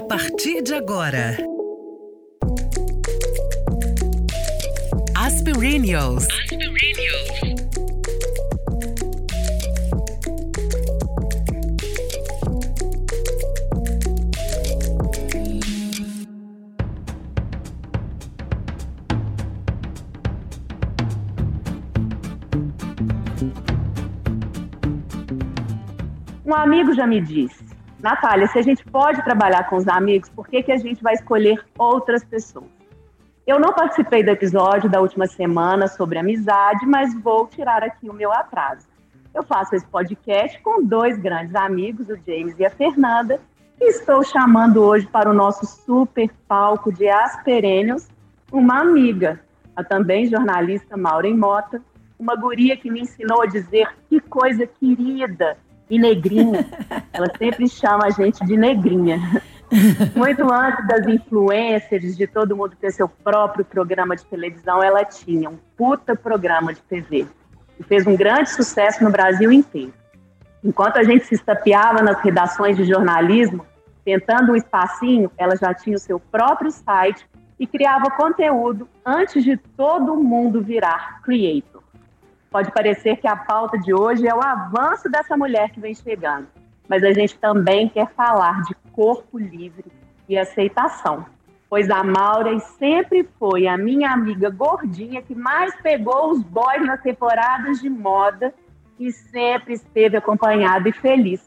A partir de agora. Aspirinios. Um amigo já me disse, Natália, se a gente pode trabalhar com os amigos, por que, que a gente vai escolher outras pessoas? Eu não participei do episódio da última semana sobre amizade, mas vou tirar aqui o meu atraso. Eu faço esse podcast com dois grandes amigos, o James e a Fernanda, e estou chamando hoje para o nosso super palco de Asperênios uma amiga, a também jornalista Maureen Mota, uma guria que me ensinou a dizer que coisa querida e negrinha. Ela sempre chama a gente de negrinha. Muito antes das influencers, de todo mundo ter seu próprio programa de televisão, ela tinha um puta programa de TV. E fez um grande sucesso no Brasil inteiro. Enquanto a gente se estapeava nas redações de jornalismo, tentando um espacinho, ela já tinha o seu próprio site e criava conteúdo antes de todo mundo virar creator. Pode parecer que a pauta de hoje é o avanço dessa mulher que vem chegando, mas a gente também quer falar de corpo livre e aceitação. Pois a Maura sempre foi a minha amiga gordinha que mais pegou os boys nas temporadas de moda e sempre esteve acompanhada e feliz.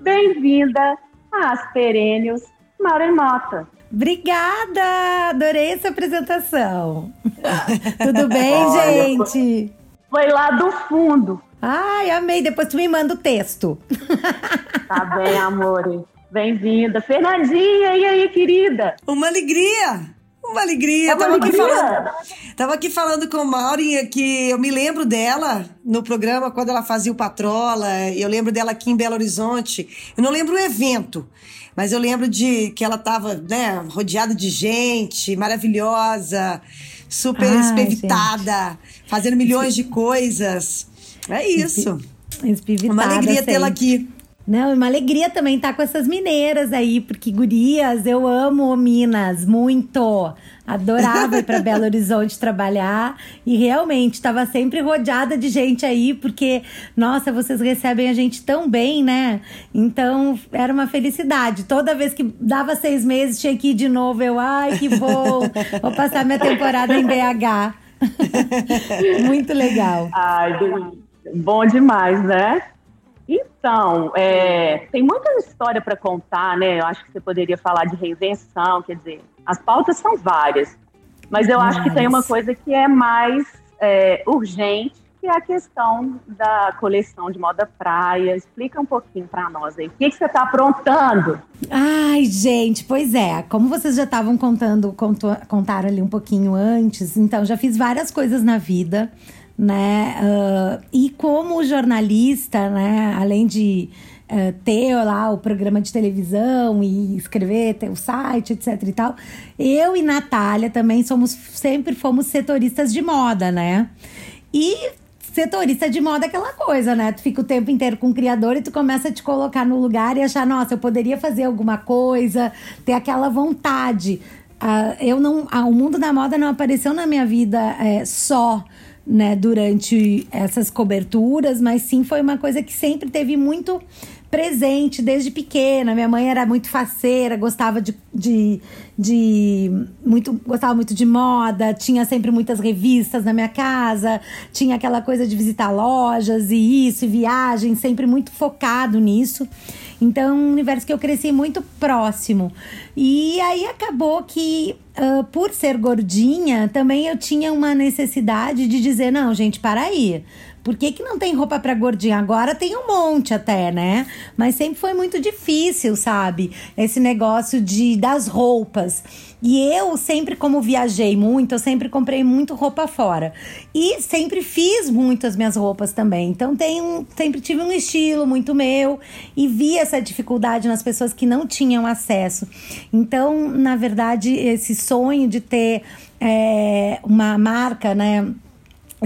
Bem-vinda às Perênios, Maura Mota. Obrigada! Adorei essa apresentação. Tudo bem, gente? Foi lá do fundo. Ai, amei. Depois tu me manda o texto. Tá bem, amor. Bem-vinda. Fernandinha, e aí, querida? Uma alegria! Uma alegria. É uma tava, alegria. Aqui falando, tava aqui falando com a Mauri que eu me lembro dela no programa quando ela fazia o Patrola. Eu lembro dela aqui em Belo Horizonte. Eu não lembro o evento, mas eu lembro de que ela tava, né, rodeada de gente, maravilhosa, super Ai, espevitada, fazendo milhões de coisas. É isso. Espivitada Uma alegria tê-la aqui. Não, uma alegria também estar com essas mineiras aí, porque gurias, eu amo Minas muito. Adorava ir para Belo Horizonte trabalhar e realmente estava sempre rodeada de gente aí, porque nossa, vocês recebem a gente tão bem, né? Então era uma felicidade. Toda vez que dava seis meses tinha que ir de novo. Eu, ai, que bom! Vou passar minha temporada em BH. muito legal. Ai, bom demais, né? Então, é, tem muita história para contar, né? Eu acho que você poderia falar de reinvenção, quer dizer, as pautas são várias, mas eu acho que tem uma coisa que é mais é, urgente, que é a questão da coleção de moda praia. Explica um pouquinho para nós aí. O que, que você está aprontando? Ai, gente, pois é. Como vocês já estavam contando, contaram ali um pouquinho antes, então já fiz várias coisas na vida, né? Ah, e como jornalista, né? Além de ah, ter lá o programa de televisão e escrever, ter o site, etc e tal, eu e Natália também somos sempre fomos setoristas de moda, né? E setorista de moda é aquela coisa, né? Tu fica o tempo inteiro com o criador e tu começa a te colocar no lugar e achar, nossa, eu poderia fazer alguma coisa, ter aquela vontade. Ah, eu não, ah, o mundo da moda não apareceu na minha vida é, só, né, durante essas coberturas, mas sim foi uma coisa que sempre teve muito presente desde pequena. Minha mãe era muito faceira, gostava de, de, de muito, gostava muito de moda, tinha sempre muitas revistas na minha casa, tinha aquela coisa de visitar lojas e isso, e viagem, sempre muito focado nisso. Então, um universo que eu cresci muito próximo. E aí acabou que, ah, por ser gordinha, também eu tinha uma necessidade de dizer: não, gente, para aí. Por que, que não tem roupa pra gordinha? Agora tem um monte até, né? Mas sempre foi muito difícil, sabe? Esse negócio de das roupas. E eu sempre, como viajei muito, eu sempre comprei muito roupa fora. E sempre fiz muito as minhas roupas também. Então tenho, sempre tive um estilo muito meu e vi essa dificuldade nas pessoas que não tinham acesso. Então, na verdade, esse sonho de ter é, uma marca, né?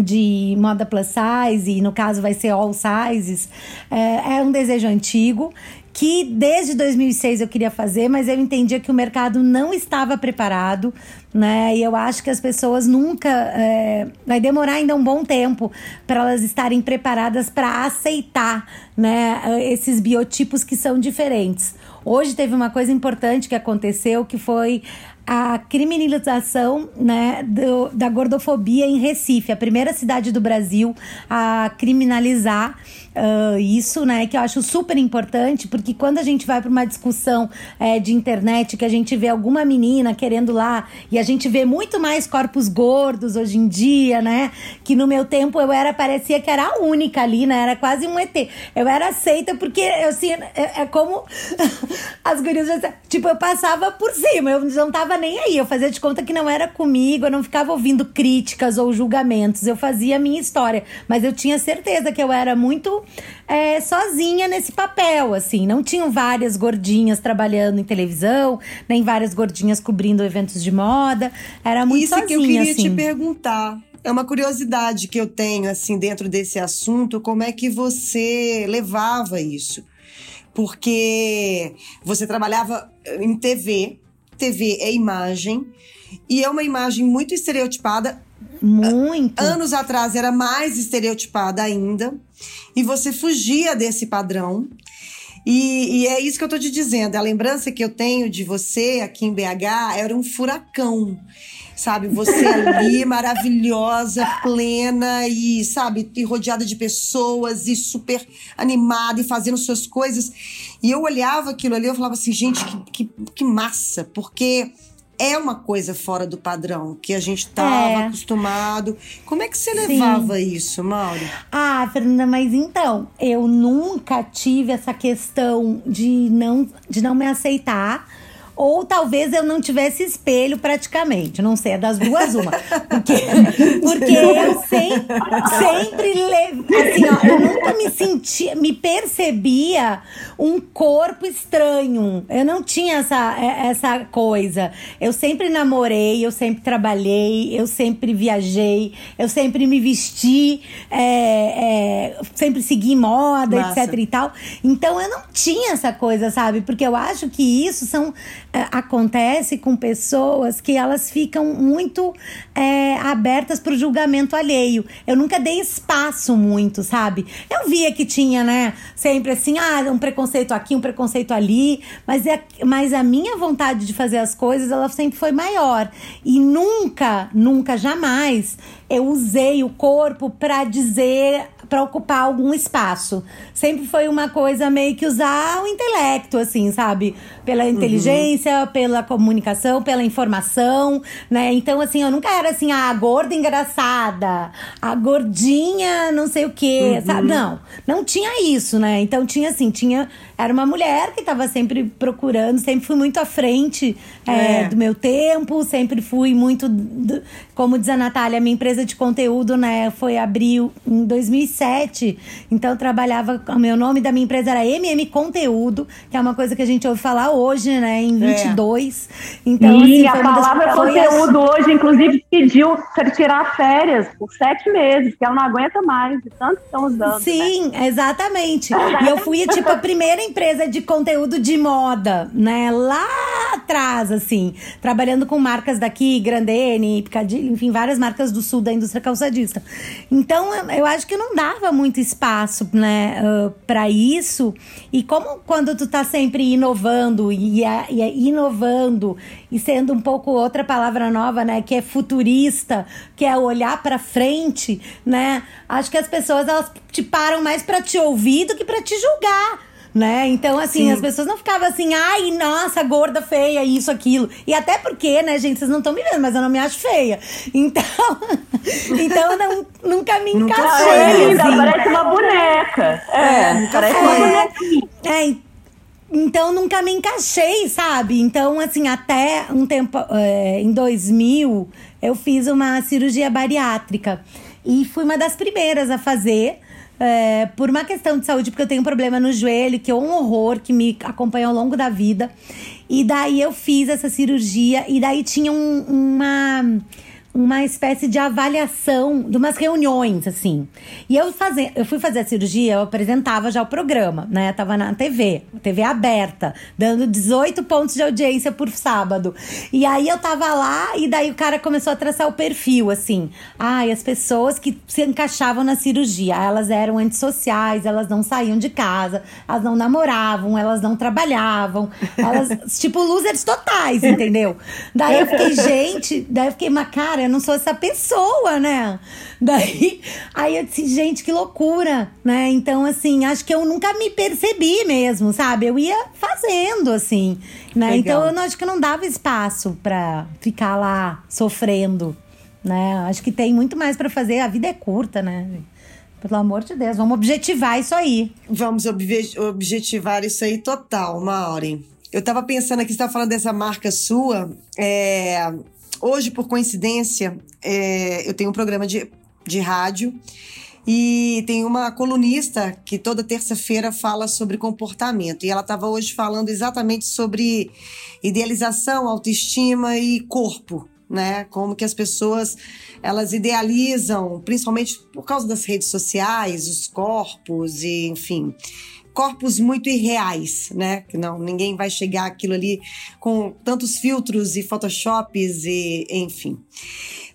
De moda plus size, e no caso vai ser all sizes, é, é um desejo antigo. que desde 2006 eu queria fazer, mas eu entendia que o mercado não estava preparado, né? E eu acho que as pessoas nunca. É, vai demorar ainda um bom tempo para elas estarem preparadas para aceitar, né? Esses biotipos que são diferentes. Hoje teve uma coisa importante que aconteceu que foi a criminalização né, do, da gordofobia em Recife, a primeira cidade do Brasil a criminalizar uh, isso, né? Que eu acho super importante, porque quando a gente vai para uma discussão é, de internet, que a gente vê alguma menina querendo lá, e a gente vê muito mais corpos gordos hoje em dia, né? Que no meu tempo eu era, parecia que era a única ali, né? Era quase um ET. Eu era aceita porque, eu, assim, é, é como as gurias, tipo, eu passava por cima, eu não tava nem aí. Eu fazia de conta que não era comigo, eu não ficava ouvindo críticas ou julgamentos. Eu fazia a minha história. Mas eu tinha certeza que eu era muito é, sozinha nesse papel, assim. Não tinham várias gordinhas trabalhando em televisão, nem várias gordinhas cobrindo eventos de moda. Era muito Isso sozinha, que eu queria assim. te perguntar. É uma curiosidade que eu tenho, assim, dentro desse assunto, como é que você levava isso? Porque você trabalhava em TV, TV é imagem, e é uma imagem muito estereotipada. Muito. Anos atrás era mais estereotipada ainda, e você fugia desse padrão. E, e, é isso que eu tô te dizendo. A lembrança que eu tenho de você aqui em BH era um furacão. Sabe, você ali, maravilhosa, plena e, sabe, e rodeada de pessoas e super animada e fazendo suas coisas. E eu olhava aquilo ali e falava assim, gente, que, que, que massa, porque é uma coisa fora do padrão que a gente estava é. acostumado. Como é que você levava Sim. isso, Mauro? Ah, Fernanda, mas então, eu nunca tive essa questão de não, de não me aceitar ou talvez eu não tivesse espelho praticamente. Não sei, é das duas uma. Porque, porque eu sempre, sempre. Assim, ó, eu nunca me sentia, me percebia um corpo estranho. Eu não tinha essa, é, essa coisa. Eu sempre namorei, eu sempre trabalhei, eu sempre viajei, eu sempre me vesti, é, é, sempre segui moda, Massa. etc e tal. Então eu não tinha essa coisa, sabe? Porque eu acho que isso são acontece com pessoas que elas ficam muito é, abertas para o julgamento alheio. Eu nunca dei espaço muito, sabe? Eu via que tinha, né, sempre assim, ah, um preconceito aqui, um preconceito ali, mas, é, mas a minha vontade de fazer as coisas, ela sempre foi maior. E nunca, nunca, jamais eu usei o corpo para dizer para ocupar algum espaço. Sempre foi uma coisa meio que usar o intelecto, assim, sabe? Pela uhum. inteligência, uhum. pela comunicação, pela informação, né? Então, assim, eu nunca era assim, a gorda engraçada, a gordinha não sei o quê, uhum. sabe? Não, não tinha isso, né? Então tinha assim, tinha. Era uma mulher que estava sempre procurando, sempre fui muito à frente é. É, do meu tempo, sempre fui muito. Como diz a Natália, minha empresa de conteúdo, né, foi abril em 2007. Então eu trabalhava, o meu nome da minha empresa era MM Conteúdo, que é uma coisa que a gente ouve falar hoje, né, em 22. É. Então, e assim, a palavra conteúdo hoje, inclusive, pediu para tirar férias por sete meses, que ela não aguenta mais, de tanto que estão usando. Né? Sim, né? exatamente. e eu fui, tipo, a primeira empresa de conteúdo de moda, né, lá atrás, assim, trabalhando com marcas daqui, Grandene, Picadilly, enfim, várias marcas do sul da indústria calçadista. Então, eu acho que não dava muito espaço, né, uh, para isso. E como quando tu tá sempre inovando e, e inovando e sendo um pouco outra palavra nova, né, que é futurista, que é olhar para frente, né? Acho que as pessoas elas te param mais para te ouvir do que para te julgar né? Então, assim, Sim. as pessoas não ficavam assim, ai, nossa, gorda, feia, isso, aquilo. E até porque, né, gente, vocês não estão me vendo, mas eu não me acho feia. Então, então não, nunca me encaixei. É linda, assim. parece uma boneca. É, é parece uma boneca. É, então nunca me encaixei, sabe? Então, assim, até um tempo, é, em 2000, eu fiz uma cirurgia bariátrica. E fui uma das primeiras a fazer é, por uma questão de saúde, porque eu tenho um problema no joelho, que é um horror, que me acompanha ao longo da vida. E daí eu fiz essa cirurgia, e daí tinha um, uma uma espécie de avaliação de umas reuniões, assim. E eu, fazer, eu fui fazer a cirurgia, eu apresentava já o programa, né? Eu tava na TV, TV aberta, dando 18 pontos de audiência por sábado. E aí eu tava lá e daí o cara começou a traçar o perfil, assim. Ai, ah, as pessoas que se encaixavam na cirurgia, elas eram antissociais, elas não saíam de casa, elas não namoravam, elas não trabalhavam, elas, tipo, losers totais, entendeu? Daí eu fiquei, gente, daí eu fiquei, mas cara, eu não sou essa pessoa, né? Daí, aí eu disse, gente, que loucura, né? Então, assim, acho que eu nunca me percebi mesmo, sabe? Eu ia fazendo, assim, né? Legal. Então, eu não, acho que não dava espaço para ficar lá sofrendo, né? Acho que tem muito mais para fazer, a vida é curta, né? Pelo amor de Deus, vamos objetivar isso aí. Vamos objetivar isso aí total, Maureen. Eu tava pensando aqui, você tava falando dessa marca sua. É, Hoje, por coincidência, é, eu tenho um programa de, de rádio e tem uma colunista que toda terça-feira fala sobre comportamento. E ela estava hoje falando exatamente sobre idealização, autoestima e corpo, né? Como que as pessoas elas idealizam, principalmente por causa das redes sociais, os corpos e enfim corpos muito irreais, né? Que não, ninguém vai chegar aquilo ali com tantos filtros e photoshops e enfim.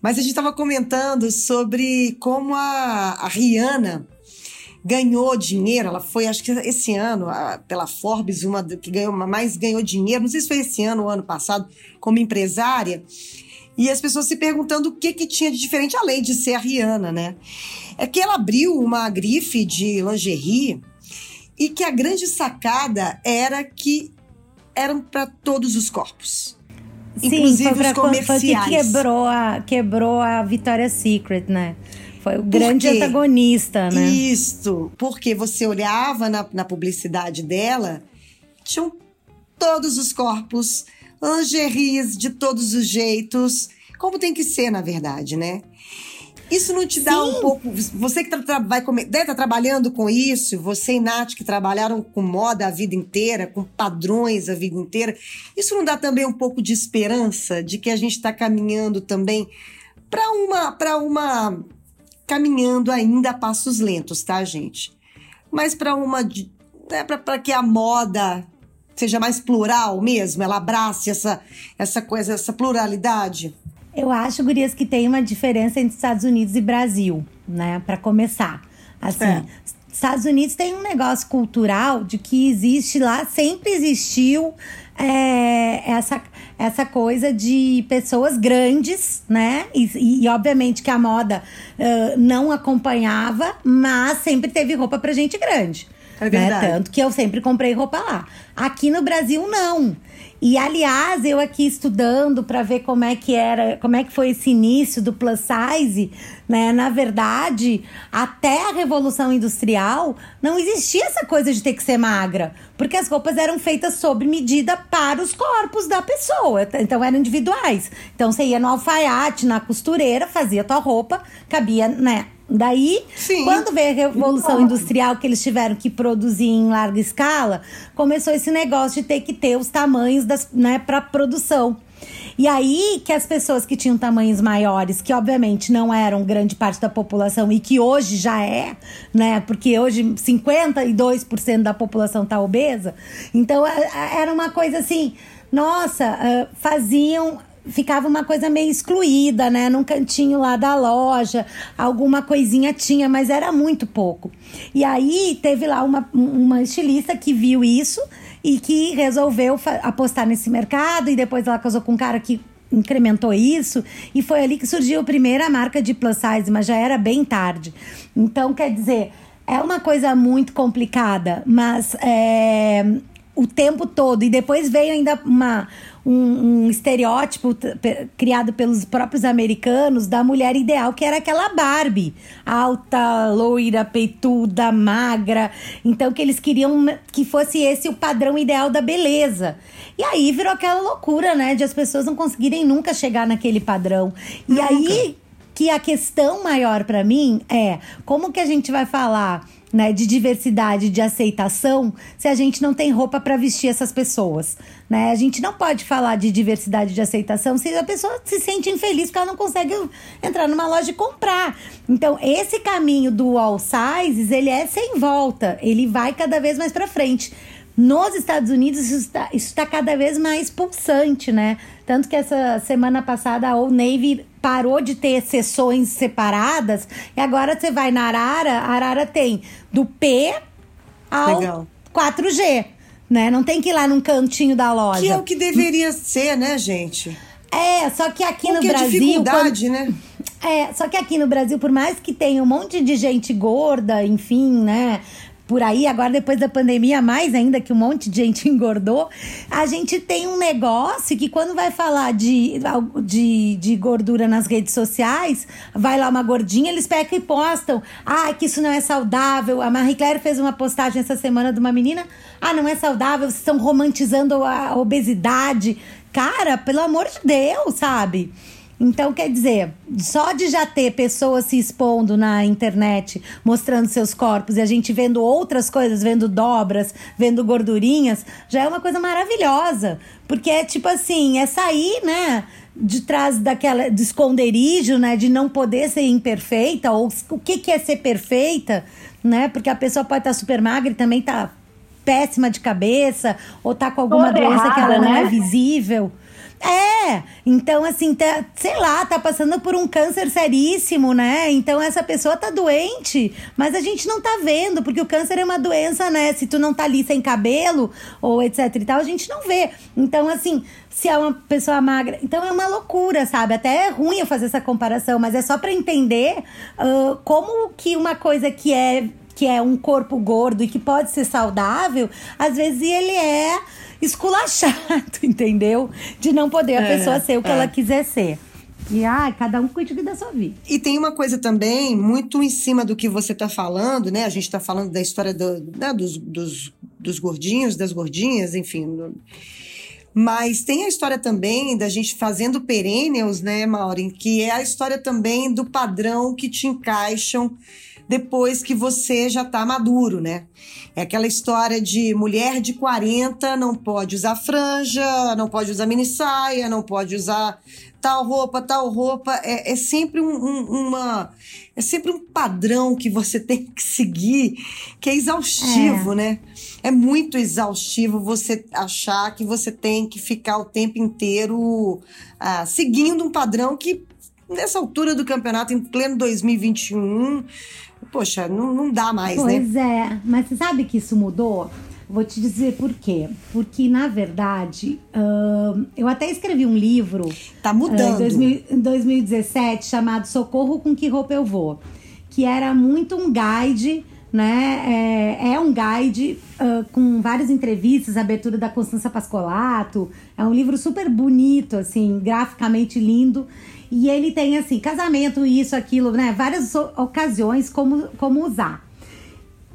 Mas a gente estava comentando sobre como a, a Rihanna ganhou dinheiro. Ela foi, acho que esse ano, pela Forbes, uma que ganhou mais ganhou dinheiro. Não sei se foi esse ano ou ano passado, como empresária. E as pessoas se perguntando o que, que tinha de diferente, além de ser a Rihanna, né? É que ela abriu uma grife de lingerie e que a grande sacada era que eram para todos os corpos. Sim, inclusive foi pra, os comerciais. Foi que quebrou a, quebrou a Victoria's Secret, né? Foi o grande antagonista, né? Isso, porque você olhava na, na publicidade dela, tinham todos os corpos, lingeries de todos os jeitos, como tem que ser, na verdade, né? Isso não te dá Sim. um pouco. Você que tá, vai deve estar tá trabalhando com isso, você e Nath que trabalharam com moda a vida inteira, com padrões a vida inteira. Isso não dá também um pouco de esperança de que a gente está caminhando também para uma. para uma. caminhando ainda a passos lentos, tá, gente? Mas para uma. Né, para que a moda seja mais plural mesmo, ela abrace essa, essa coisa, essa pluralidade. Eu acho, Gurias, que tem uma diferença entre Estados Unidos e Brasil, né? Para começar. Assim, é. Estados Unidos tem um negócio cultural de que existe lá, sempre existiu é, essa, essa coisa de pessoas grandes, né? E, e obviamente que a moda uh, não acompanhava, mas sempre teve roupa pra gente grande. É né? verdade. Né? Tanto que eu sempre comprei roupa lá. Aqui no Brasil, não. E aliás, eu aqui estudando para ver como é que era, como é que foi esse início do plus size, né? Na verdade, até a revolução industrial, não existia essa coisa de ter que ser magra, porque as roupas eram feitas sob medida para os corpos da pessoa, então eram individuais. Então você ia no alfaiate, na costureira, fazia tua roupa, cabia, né, Daí, Sim. quando veio a Revolução Industrial, que eles tiveram que produzir em larga escala, começou esse negócio de ter que ter os tamanhos das, né, para produção. E aí que as pessoas que tinham tamanhos maiores, que obviamente não eram grande parte da população e que hoje já é, né? Porque hoje 52% da população tá obesa. Então é, é, era uma coisa assim, nossa, faziam ficava uma coisa meio excluída, né? Num cantinho lá da loja, alguma coisinha tinha, mas era muito pouco. E aí teve lá uma, uma estilista que viu isso e que resolveu apostar nesse mercado e depois ela casou com um cara que incrementou isso e foi ali que surgiu a primeira marca de plus size, mas já era bem tarde. Então, quer dizer, é uma coisa muito complicada, mas é, o tempo todo. E depois veio ainda uma, um, um estereótipo criado pelos próprios americanos da mulher ideal, que era aquela Barbie. Alta, loira, peituda, magra. Então, que eles queriam que fosse esse o padrão ideal da beleza. E aí virou aquela loucura, né? De as pessoas não conseguirem nunca chegar naquele padrão. E nunca. aí que a questão maior para mim é como que a gente vai falar né, de diversidade, de aceitação, se a gente não tem roupa para vestir essas pessoas, né? A gente não pode falar de diversidade de aceitação se a pessoa se sente infeliz porque ela não consegue entrar numa loja e comprar. Então, esse caminho do all sizes, ele é sem volta, ele vai cada vez mais para frente. Nos Estados Unidos, isso está, isso está cada vez mais pulsante, né? Tanto que essa semana passada a Old Navy parou de ter sessões separadas e agora você vai na Arara, a Arara tem do P ao Legal. 4G, né? Não tem que ir lá num cantinho da loja. Que é o que deveria ser, né, gente? É, só que aqui Porque no é Brasil. dificuldade, quando... né? É, só que aqui no Brasil, por mais que tenha um monte de gente gorda, enfim, né? Por aí, agora depois da pandemia, mais ainda que um monte de gente engordou, a gente tem um negócio que quando vai falar de, de, de gordura nas redes sociais, vai lá uma gordinha, eles pegam e postam. Ah, que isso não é saudável. A Marie Claire fez uma postagem essa semana de uma menina. Ah, não é saudável, vocês estão romantizando a obesidade. Cara, pelo amor de Deus, sabe? Então, quer dizer, só de já ter pessoas se expondo na internet, mostrando seus corpos, e a gente vendo outras coisas, vendo dobras, vendo gordurinhas, já é uma coisa maravilhosa. Porque é tipo assim, é sair, né? De trás daquela do esconderijo, né? De não poder ser imperfeita, ou o que, que é ser perfeita, né? Porque a pessoa pode estar super magra e também tá péssima de cabeça, ou tá com alguma Toda doença errada, que ela não né? é visível. É, então assim, tá, sei lá, tá passando por um câncer seríssimo, né? Então essa pessoa tá doente, mas a gente não tá vendo, porque o câncer é uma doença, né? Se tu não tá ali sem cabelo ou etc e tal, a gente não vê. Então assim, se é uma pessoa magra, então é uma loucura, sabe? Até é ruim eu fazer essa comparação, mas é só para entender uh, como que uma coisa que é que é um corpo gordo e que pode ser saudável, às vezes ele é esculachado, entendeu? De não poder a É, pessoa ser o que é. ela quiser ser. E ai, cada um cuide da sua vida. E tem uma coisa também, muito em cima do que você está falando, né? A gente está falando da história do- né, dos, dos, dos gordinhos, das gordinhas, enfim. Mas tem a história também da gente fazendo perennials, né, Maureen? Que é a história também do padrão que te encaixam depois que você já tá maduro, né? É aquela história de mulher de 40 não pode usar franja, não pode usar mini saia, não pode usar tal roupa, tal roupa. É, é sempre um, um- uma. É sempre um padrão que você tem que seguir, que é exaustivo, né? É muito exaustivo você achar que você tem que ficar o tempo inteiro ah, seguindo um padrão que, nessa altura do campeonato, em pleno 2021, poxa, não, não dá mais, né? Pois é, mas você sabe que isso mudou? Vou te dizer por quê. Porque, na verdade, eu até escrevi um livro Tá ah, mudando. em 2000 em 2017 chamado Socorro com que roupa eu vou, que era muito um guide, né? É, é um guide ah, com várias entrevistas, abertura da Constança Pascolato. É um livro super bonito, assim, graficamente lindo. E ele tem assim, casamento, isso, aquilo, né? Várias ocasiões como, como usar.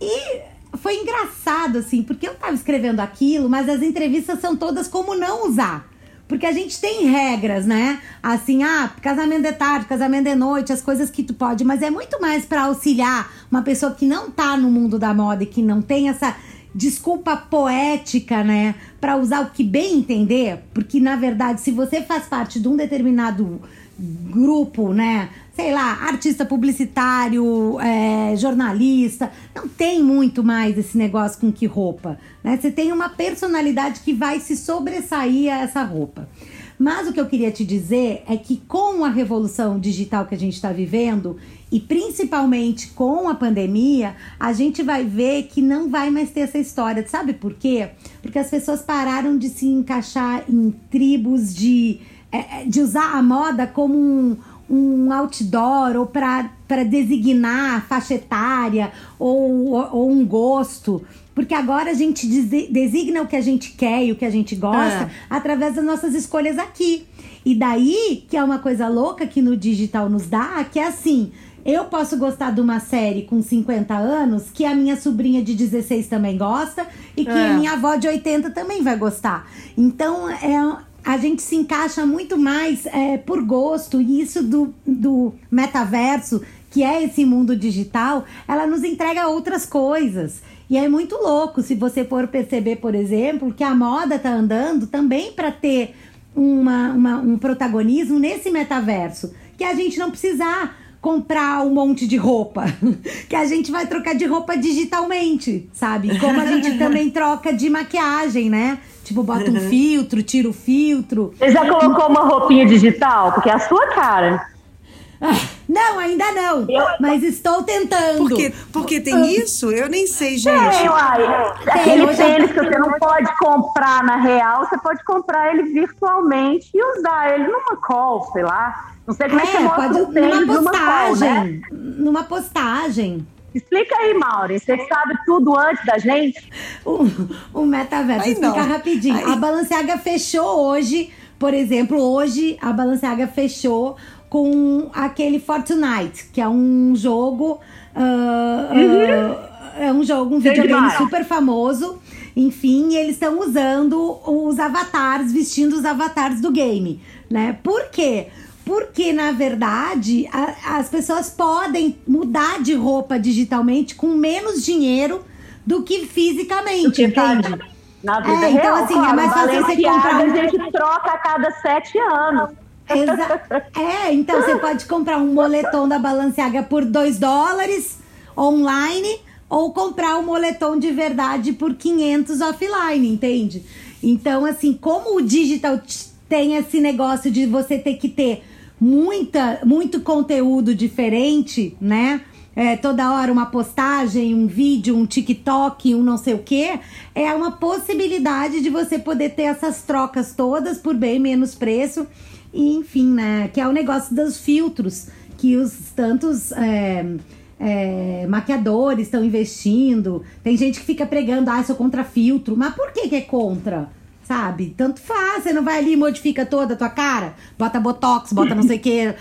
E foi engraçado, assim, porque eu tava escrevendo aquilo, mas as entrevistas são todas como não usar. Porque a gente tem regras, né? Assim, ah, casamento de tarde, casamento de noite, as coisas que tu pode, mas é muito mais para auxiliar uma pessoa que não tá no mundo da moda e que não tem essa desculpa poética, né, Pra usar o que bem entender, porque na verdade, se você faz parte de um determinado grupo, né? Sei lá, artista publicitário, é, jornalista, não tem muito mais esse negócio com que roupa, né? Você tem uma personalidade que vai se sobressair a essa roupa. Mas o que eu queria te dizer é que com a revolução digital que a gente está vivendo, e principalmente com a pandemia, a gente vai ver que não vai mais ter essa história. Sabe por quê? Porque as pessoas pararam de se encaixar em tribos de, é, é, de usar a moda como um, um outdoor ou para designar faixa etária ou, ou um gosto. Porque agora a gente desi- designa o que a gente quer e o que a gente gosta É. através das nossas escolhas aqui. E daí que é uma coisa louca que no digital nos dá, que é assim. Eu posso gostar de uma série com 50 anos que a minha sobrinha de 16 também gosta e que É. a minha avó de 80 também vai gostar. Então, é, a gente se encaixa muito mais é, por gosto, e isso do, do metaverso, que é esse mundo digital, ela nos entrega outras coisas. E é muito louco se você for perceber, por exemplo, que a moda tá andando também para ter uma, uma, um protagonismo nesse metaverso. Que a gente não precisar comprar um monte de roupa. que a gente vai trocar de roupa digitalmente, sabe? Como a gente também troca de maquiagem, né? Tipo, bota um uhum. filtro, tira o filtro. Você já colocou uma roupinha digital? Porque é a sua cara. Ah, não, ainda não. Eu... Mas estou tentando. Porque, porque tem isso? Eu nem sei, gente. Tem, uai. Aquele tem, tênis que você não pode comprar na real, você pode comprar ele virtualmente e usar ele numa call, sei lá. Não sei como é, é que você mostra pode, um tênis numa postagem. Numa, call, né? numa postagem. Explica aí, Mauri. Você sabe tudo antes da gente? O, o metaverso. Vou explicar rapidinho. Aí. A Balenciaga fechou hoje, por exemplo, hoje a Balenciaga fechou com aquele Fortnite, que é um jogo. Uh, uhum. uh, é um jogo, um videogame super famoso. Enfim, eles estão usando os avatares, vestindo os avatares do game, né? Por quê? Porque, na verdade, a, as pessoas podem mudar de roupa digitalmente com menos dinheiro do que fisicamente, que entende? Na vida é, então, real, então, assim, claro, é mais fácil você comprar. Um... A gente troca a cada sete anos. Exa é, então você pode comprar um moletom da Balenciaga por 2 dólares online ou comprar um moletom de verdade por 500 offline, entende? Então, assim, como o digital tem esse negócio de você ter que ter muita, muito conteúdo diferente, né? É, toda hora uma postagem, um vídeo, um TikTok, um não sei o quê, é uma possibilidade de você poder ter essas trocas todas por bem menos preço e enfim, né? Que é o negócio dos filtros que os tantos é, é, maquiadores estão investindo. Tem gente que fica pregando, ah, sou contra filtro. Mas por que, que é contra? Sabe? Tanto faz, você não vai ali e modifica toda a tua cara, bota botox, bota não sei o quê.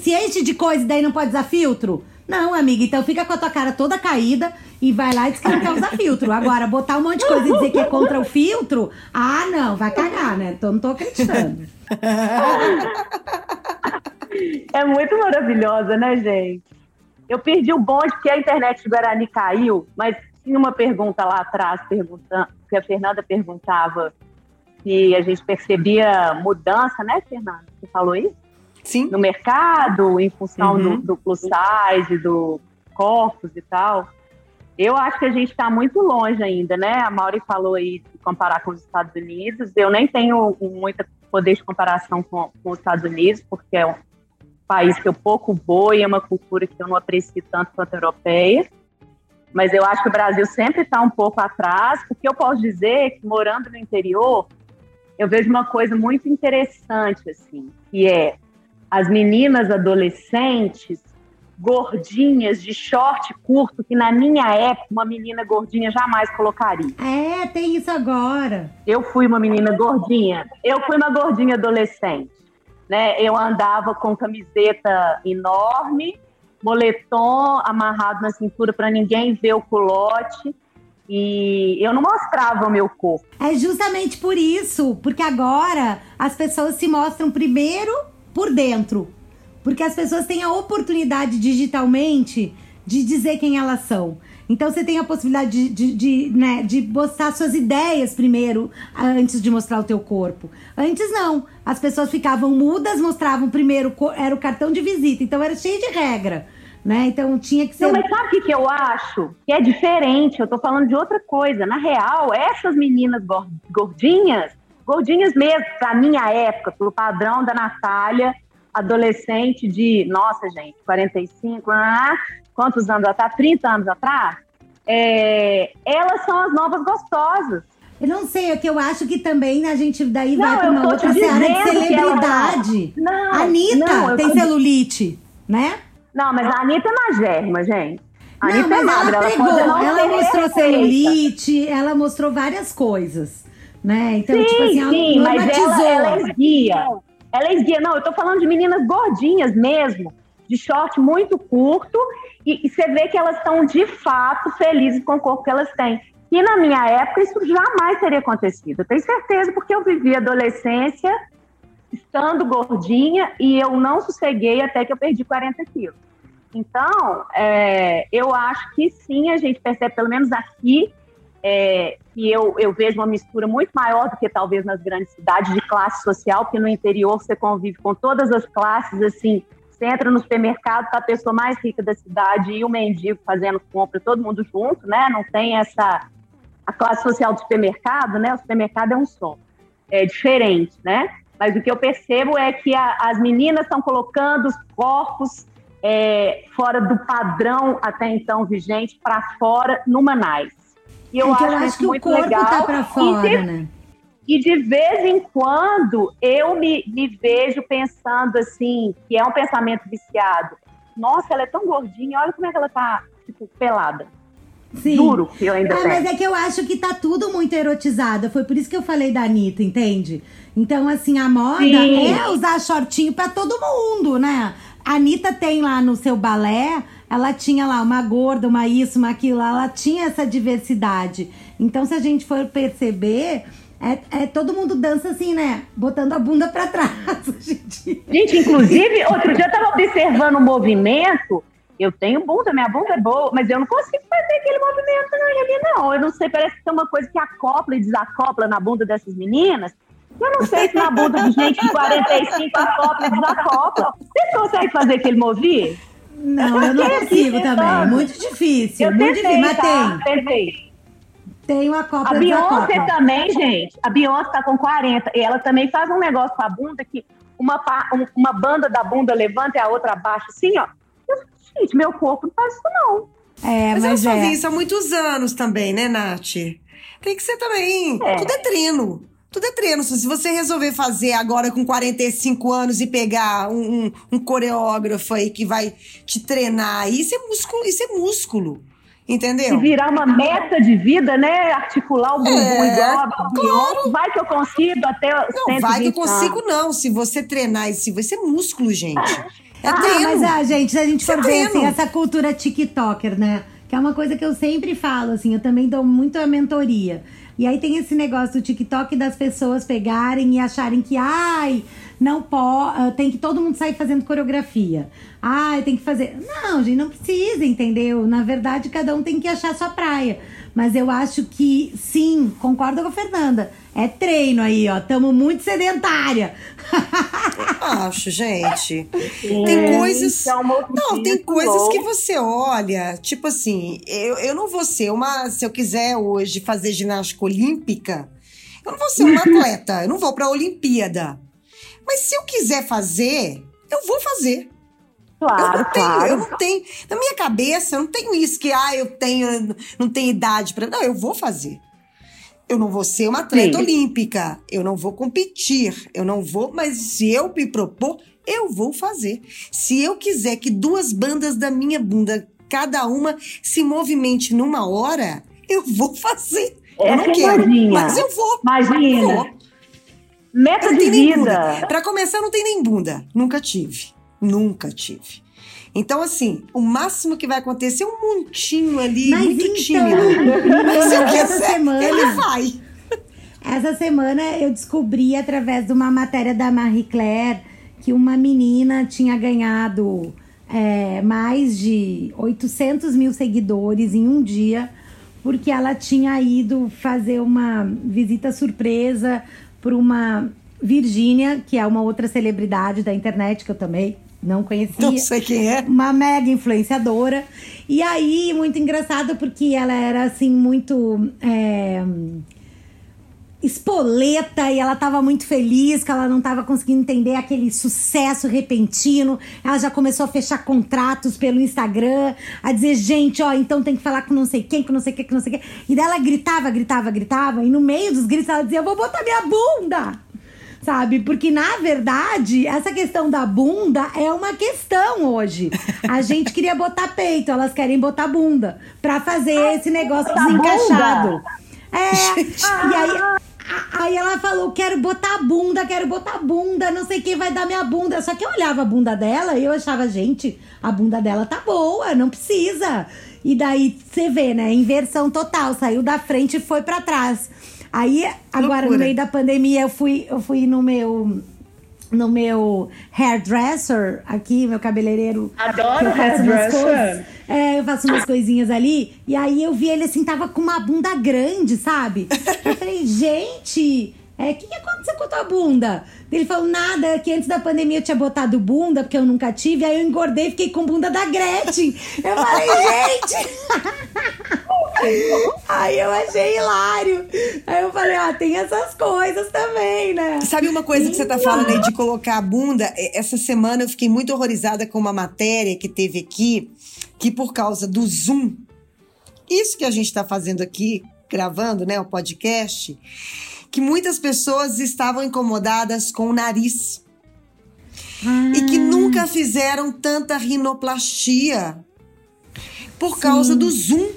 Se enche de coisa e daí não pode usar filtro. Não, amiga, então fica com a tua cara toda caída e vai lá e diz que não quer usar filtro. Agora, botar um monte de coisa e dizer que é contra o filtro, ah, não, vai cagar, né? Então não tô acreditando. É muito maravilhosa, né, gente? Eu perdi o bonde porque a internet de Guarani caiu, mas tinha uma pergunta lá atrás, perguntando, que a Fernanda perguntava se a gente percebia mudança, né, Fernanda? Você falou isso? Sim. No mercado, em função uhum. do, do plus size, do corpos e tal. Eu acho que a gente está muito longe ainda, né? A Mauri falou aí de comparar com os Estados Unidos. Eu nem tenho muita poder de comparação com, com os Estados Unidos, porque é um país que eu pouco vou e é uma cultura que eu não aprecio tanto quanto a europeia. Mas eu acho que o Brasil sempre está um pouco atrás, porque eu posso dizer que morando no interior, eu vejo uma coisa muito interessante, assim, que é as meninas adolescentes gordinhas de short curto que na minha época uma menina gordinha jamais colocaria. É, tem isso agora. Eu fui uma menina gordinha. Eu fui uma gordinha adolescente, né? Eu andava com camiseta enorme, moletom amarrado na cintura para ninguém ver o culote. E eu não mostrava o meu corpo. É justamente por isso, porque agora as pessoas se mostram primeiro por dentro, porque as pessoas têm a oportunidade digitalmente de dizer quem elas são. Então você tem a possibilidade de, de, de, né, de mostrar suas ideias primeiro, antes de mostrar o teu corpo. Antes não. As pessoas ficavam mudas, mostravam primeiro, era o cartão de visita. Então era cheio de regra. Né? Então tinha que ser. Não, mas sabe o que, eu acho? Que é diferente. Eu tô falando de outra coisa. Na real, essas meninas gordinhas, gordinhas mesmo, pra minha época, pro padrão da Natália, adolescente de, nossa, gente, 45, ah, quantos anos atrás? 30 anos atrás? É, elas são as novas gostosas. Eu não sei, é que eu acho que também a gente daí não, vai para uma outra seara de celebridade. Ela... Não, a Anitta não, tem tô... celulite, né? Não, mas a Anitta é magérrima, gente. A não, Anitta é magra, ela pregou, ela, ela mostrou celulite, ela mostrou várias coisas, né? Então, sim, tipo assim, ela sim, mas ela, ela é esguia. Ela é esguia. Não, eu tô falando de meninas gordinhas mesmo, de short muito curto, e, e você vê que elas estão de fato felizes com o corpo que elas têm. que na minha época isso jamais teria acontecido. Eu tenho certeza, porque eu vivi adolescência estando gordinha e eu não sosseguei até que eu perdi 40 quilos. Então, é, eu acho que sim, a gente percebe, pelo menos aqui, é, que eu, eu vejo uma mistura muito maior do que talvez nas grandes cidades de classe social, porque no interior você convive com todas as classes, assim, você entra no supermercado, tá a pessoa mais rica da cidade e o mendigo fazendo compra, todo mundo junto, né? Não tem essa a classe social do supermercado, né? O supermercado é um som, é diferente, né? Mas o que eu percebo é que a, as meninas estão colocando os corpos é, fora do padrão até então vigente para fora no Manais. E eu, é acho, eu acho que muito o corpo legal. tá para fora, e de, né? E de vez em quando eu me, me vejo pensando assim, que é um pensamento viciado. Nossa, ela é tão gordinha, olha como é que ela tá, tipo, pelada. Sim. Juro que eu ainda é, Mas é que eu acho que tá tudo muito erotizado. Foi por isso que eu falei da Anitta, entende? Então, assim, a moda Sim. é usar shortinho para todo mundo, né? A Anitta tem lá no seu balé, ela tinha lá uma gorda, uma isso, uma aquilo, ela tinha essa diversidade. Então, se a gente for perceber, é, é, todo mundo dança assim, né? Botando a bunda para trás. Gente. gente, inclusive, outro dia eu tava observando um movimento. Eu tenho bunda, minha bunda é boa, mas eu não consigo fazer aquele movimento não, ali, não. Eu não sei, parece que tem uma coisa que acopla e desacopla na bunda dessas meninas. Eu não sei se na bunda de gente de 45 acopla e desacopla. Você consegue fazer aquele movimento? Não, eu, eu não consigo também. Muito difícil. Eu muito tentei, difícil, mas tá? tem. Tentei. Tem uma Copa A Beyoncé também, gente. A Beyoncé tá com 40. E ela também faz um negócio com a bunda que uma, uma banda da bunda levanta e a outra abaixa, assim, ó. Eu, gente, meu corpo não faz isso, não. É, mas, mas eu só é. vi isso há muitos anos também, né, Nath? Tem que ser também. É. Tudo é treino. Tudo é treino. Se você resolver fazer agora com 45 anos e pegar um, um, um coreógrafo aí que vai te treinar, isso é músculo, isso é músculo. Entendeu? E virar uma meta de vida, né? Articular o bumbum é, igual a claro. Vai que eu consigo até Não, vai que eu consigo não. Se você treinar, se vai ser músculo, gente. É ah, treino. mas a ah, gente, se a gente for ver assim, essa cultura TikToker, né? Que é uma coisa que eu sempre falo, assim, eu também dou muito a mentoria. E aí tem esse negócio do TikTok das pessoas pegarem e acharem que, ai, não pode, ah, tem que todo mundo sair fazendo coreografia. Ai, tem que fazer. Não, gente, não precisa, entendeu? Na verdade, cada um tem que achar sua praia. Mas eu acho que sim, concordo com a Fernanda. É treino aí, ó. Tamo muito sedentária. Acho, gente. Tem coisas. É não, tem coisas que você olha. Tipo assim, eu, eu não vou ser uma. Se eu quiser hoje fazer ginástica olímpica, eu não vou ser uma atleta. Eu não vou pra Olimpíada. Mas se eu quiser fazer, eu vou fazer. Claro, eu não tenho, claro. eu não tenho. Na minha cabeça, eu não tenho isso que, ah, eu tenho, não tenho idade para. Não, eu vou fazer. Eu não vou ser uma atleta Sim. olímpica. Eu não vou competir. Eu não vou, mas se eu me propor, eu vou fazer. Se eu quiser que duas bandas da minha bunda, cada uma, se movimente numa hora, eu vou fazer. É eu não quero, mas eu vou. Imagina. Vou. Meta de vida. Para começar, não tem nem bunda. Nunca tive. Nunca tive. Então, assim, o máximo que vai acontecer é um montinho ali, Mas muito então, tímido. Mas se eu essa semana, ele vai. Essa semana eu descobri, através de uma matéria da Marie Claire, que uma menina tinha ganhado é, mais de 800 mil seguidores em um dia, porque ela tinha ido fazer uma visita surpresa para uma Virgínia, que é uma outra celebridade da internet que eu também não conhecia. Não sei quem é. Uma mega influenciadora. E aí, muito engraçado, porque ela era assim, muito. É, espoleta e ela tava muito feliz que ela não tava conseguindo entender aquele sucesso repentino. Ela já começou a fechar contratos pelo Instagram, a dizer, gente, ó, então tem que falar com não sei quem, com não sei o que, com não sei o que. E daí ela gritava, gritava, gritava, e no meio dos gritos ela dizia, eu vou botar minha bunda! Sabe? Porque na verdade, essa questão da bunda é uma questão hoje. A gente queria botar peito, elas querem botar bunda para fazer esse negócio desencaixado. É, e aí Aí ela falou: quero botar a bunda, quero botar a bunda, não sei quem vai dar minha bunda. Só que eu olhava a bunda dela e eu achava, gente, a bunda dela tá boa, não precisa. E daí você vê, né? Inversão total. Saiu da frente e foi para trás. Aí, agora, Loucura. no meio da pandemia, eu fui, eu fui no meu. No meu hairdresser aqui, meu cabeleireiro. Adoro eu faço umas hairdresser. É, eu faço umas coisinhas ali. E aí eu vi ele assim, tava com uma bunda grande, sabe? Eu falei, gente, o que, que aconteceu com a tua bunda? Ele falou, nada, é que antes da pandemia eu tinha botado bunda, porque eu nunca tive, aí eu engordei e fiquei com bunda da Gretchen. Eu falei, gente! aí eu achei hilário. Aí eu falei, ah, tem essas coisas também, né? Sabe uma coisa que você tá falando aí de colocar a bunda? É, Essa semana eu fiquei muito horrorizada com uma matéria que teve aqui, que por causa do Zoom, isso que a gente tá fazendo aqui, gravando, né, o podcast, que muitas pessoas estavam incomodadas com o nariz. E que nunca fizeram tanta rinoplastia por causa do Zoom.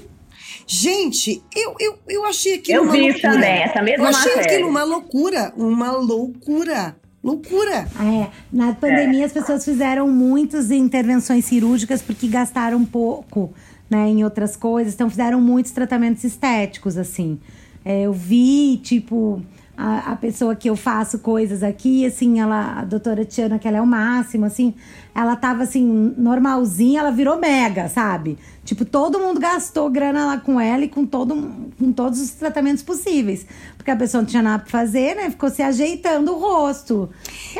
Gente, eu, eu, eu achei aquilo Eu uma vi loucura. também, essa mesma Eu achei matéria. aquilo uma loucura, uma loucura, loucura. É, na pandemia as pessoas fizeram muitas intervenções cirúrgicas porque gastaram pouco, né, em outras coisas. Então fizeram muitos tratamentos estéticos, assim. É, eu vi, tipo, a, a pessoa que eu faço coisas aqui, assim, ela, a doutora Tiana, que ela é o máximo, assim, ela tava assim, normalzinha, ela virou mega, sabe? Tipo, todo mundo gastou grana lá com ela e com, todo, com todos os tratamentos possíveis. Porque a pessoa não tinha nada pra fazer, né? Ficou se ajeitando o rosto.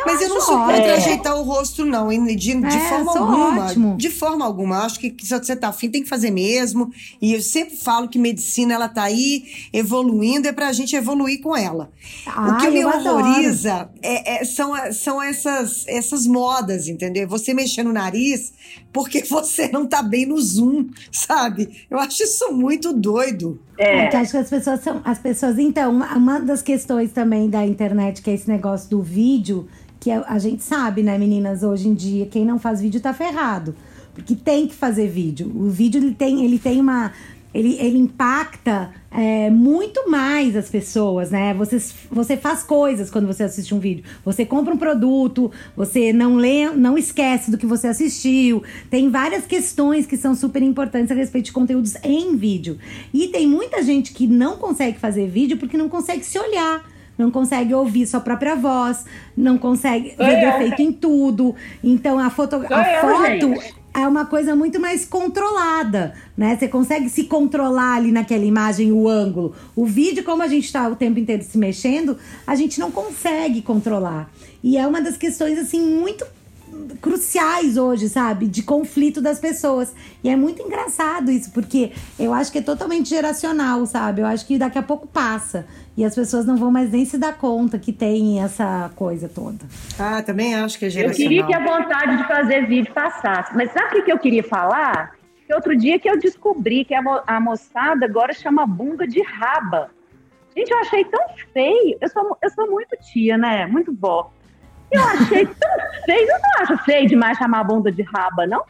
Mas eu não sou contra ótimo. ajeitar o rosto, não, hein, de, de É, forma alguma. ótimo. De forma alguma. Eu acho que, que se você tá afim, tem que fazer mesmo. E eu sempre falo que medicina, ela tá aí evoluindo, é pra gente evoluir com ela. o que me eu adoro. horroriza é- é- são, são essas, essas modas, entendeu? Você mexer no nariz porque você não tá bem no Zoom, sabe? Eu acho isso muito doido. É. Porque acho que as pessoas são. As pessoas, então, uma- das questões também da internet, que é esse negócio do vídeo, que a, a gente sabe, né, meninas, hoje em dia, quem não faz vídeo tá ferrado. Porque tem que fazer vídeo. O vídeo ele tem, ele tem uma. Ele, ele impacta é, muito mais as pessoas, né? Você, você faz coisas quando você assiste um vídeo. Você compra um produto, você não lê, não esquece do que você assistiu. Tem várias questões que são super importantes a respeito de conteúdos em vídeo. E tem muita gente que não consegue fazer vídeo porque não consegue se olhar. Não consegue ouvir sua própria voz, não consegue ver eu. defeito em tudo. Então a foto, a eu, foto gente. É uma coisa muito mais controlada, né? Você consegue se controlar ali naquela imagem, o ângulo. O vídeo, como a gente tá o tempo inteiro se mexendo, a gente não consegue controlar. E é uma das questões, assim, muito cruciais hoje, sabe? De conflito das pessoas. E é muito engraçado isso, porque eu acho que é totalmente geracional, sabe? Eu acho que daqui a pouco passa. E as pessoas não vão mais nem se dar conta que tem essa coisa toda. Ah, também acho que é Eu geracional. queria que a vontade de fazer vídeo passasse. Mas sabe o que eu queria falar? Que outro dia que eu descobri que a, mo- a moçada agora chama bunda de raba. Gente, eu achei tão feio. Eu sou, eu sou muito tia, né? Muito vó. Eu achei tão feio. Eu não acho feio demais chamar a bunda de raba, não?